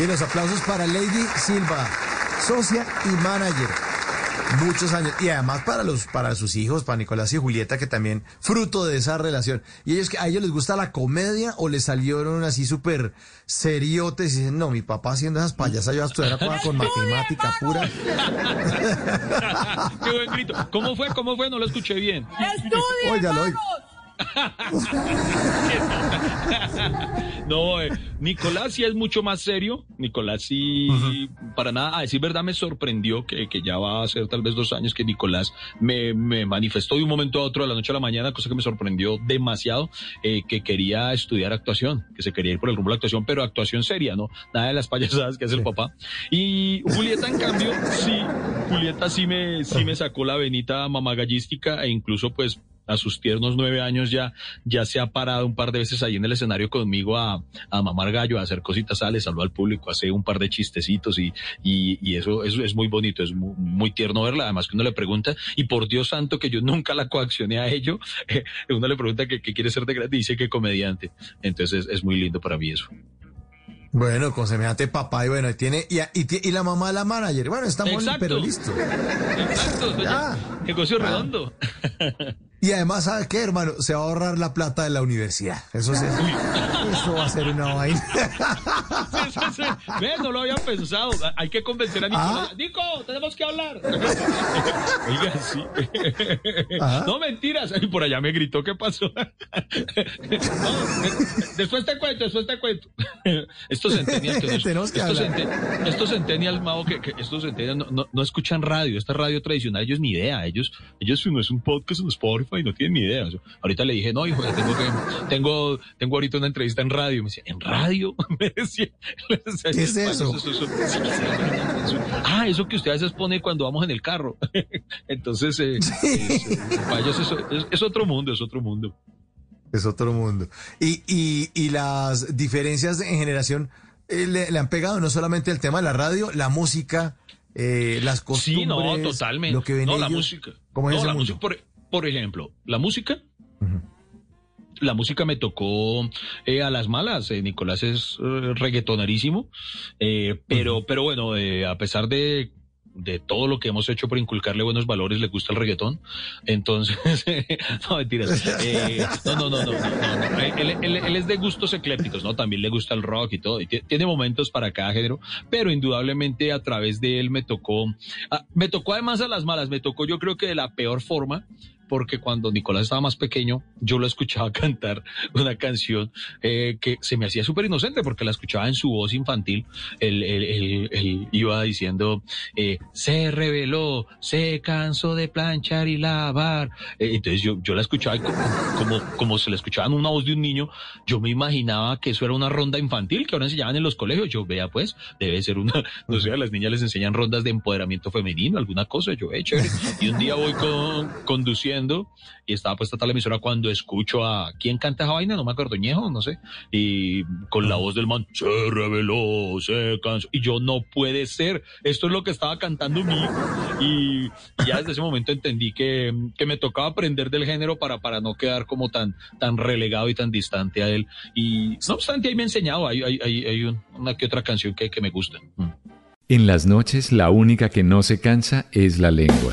Sí, los aplausos para Lady Silva, socia y manager. Muchos años. Y además para los, para sus hijos, para Nicolás y Julieta, que también fruto de esa relación. Y ellos que a ellos les gusta la comedia o les salieron así súper seriotes y dicen, no, mi papá haciendo esas payasas, yo a estudiar con matemática pura. Qué buen grito. ¿Cómo fue? ¿Cómo fue? No lo escuché bien. ¡Estudien, vamos! No, eh, Nicolás sí es mucho más serio. Nicolás sí, para nada, a decir verdad, me sorprendió que, que ya va a ser tal vez dos años que Nicolás me, me manifestó de un momento a otro, de la noche a la mañana, cosa que me sorprendió demasiado, eh, que quería estudiar actuación, que se quería ir por el rumbo de la actuación, pero actuación seria, ¿no? Nada de las payasadas que hace el papá. Y Julieta, en cambio, sí, Julieta sí me, sí me sacó la venita mamagallística e incluso pues a sus tiernos nueve años ya, ya se ha parado un par de veces ahí en el escenario conmigo a, a mamar gallo, a hacer cositas, sale, saludar al público, hace un par de chistecitos y, y, y eso, eso es muy bonito, es muy, muy tierno verla, además que uno le pregunta, y por Dios santo que yo nunca la coaccioné a ello, eh, uno le pregunta que, que quiere ser de grande y dice que comediante, entonces es, es muy lindo para mí eso. Bueno, con semejante papá y bueno, tiene, y, y, y la mamá de la manager. Bueno, está muy, Exacto. pero listo. Exacto, Ya. negocio Ah. redondo. Y además, ¿sabe qué, hermano? Se va a ahorrar la plata de la universidad. Eso sí. Eso va a ser una vaina. Sí, sí, sí. Ve, no lo había pensado. Hay que convencer a Nicolás. Ah. Nico, tenemos que hablar. Oiga, sí. Ah. No, mentiras. Y por allá me gritó, ¿qué pasó? No, de- después te cuento, después te cuento. Estos que que estos, centen- estos centennials, Mao, que, que estos centennials no, no, no escuchan radio. Esta radio tradicional, ellos ni idea. Ellos, ellos no es un podcast en Spotify, no tienen ni idea. Ahorita le dije, no, hijo, tengo que, tengo, tengo ahorita una entrevista en radio. Me decía, ¿en radio? Me decía. ¿Qué es eso? Ah, eso que usted a veces pone cuando vamos en el carro. Entonces, eh, es, eh, eso- es, es otro mundo, es otro mundo. Es otro mundo. Y, y, y las diferencias en generación eh, le, le han pegado no solamente el tema de la radio, la música, eh, las costumbres. Sí, no, totalmente. Lo que ven no, la ellos. música. ¿Cómo es no, ese la mundo? música, por, por ejemplo, la música. La música me tocó eh, a las malas. eh, Nicolás es eh, reggaetonerísimo. eh, pero, pero bueno, a pesar de, de todo lo que hemos hecho por inculcarle buenos valores, le gusta el reggaetón. Entonces, no mentiras. Eh, no, no, no, no, no. Él, él- él es de gustos eclépticos, ¿no? También le gusta el rock y todo. y tie- tiene momentos para cada género, pero indudablemente a través de él me tocó, ah, me tocó además a las malas, me tocó yo creo que de la peor forma, porque cuando Nicolás estaba más pequeño, yo lo escuchaba cantar una canción eh, que se me hacía súper inocente porque la escuchaba en su voz infantil. Él, él- él- él iba diciendo, eh, se reveló, se cansó de planchar y lavar. Eh, entonces yo, yo la escuchaba y como, como, como se la escuchaba en una voz de un niño, yo me imaginaba que eso era una ronda infantil que ahora enseñaban en los colegios. Yo vea pues, debe ser una, no sé, a las niñas les enseñan rondas de empoderamiento femenino, alguna cosa. Yo, eh, chévere. Y un día voy con, conduciendo y estaba puesta tal emisora cuando escucho a quién canta esa vaina, no me acuerdo, Ñejo, no sé, y con la voz del man, se reveló, se cansó, y yo no puede ser, esto es lo que estaba cantando mi hijo, y, y ya desde ese momento entendí que, que me tocaba aprender del género para, para no quedar como tan, tan relegado y tan distante a él, y no obstante ahí me ha enseñado, hay, hay, hay, hay un- una que otra canción que, que me gusta. Mm. En las noches la única que no se cansa es la lengua.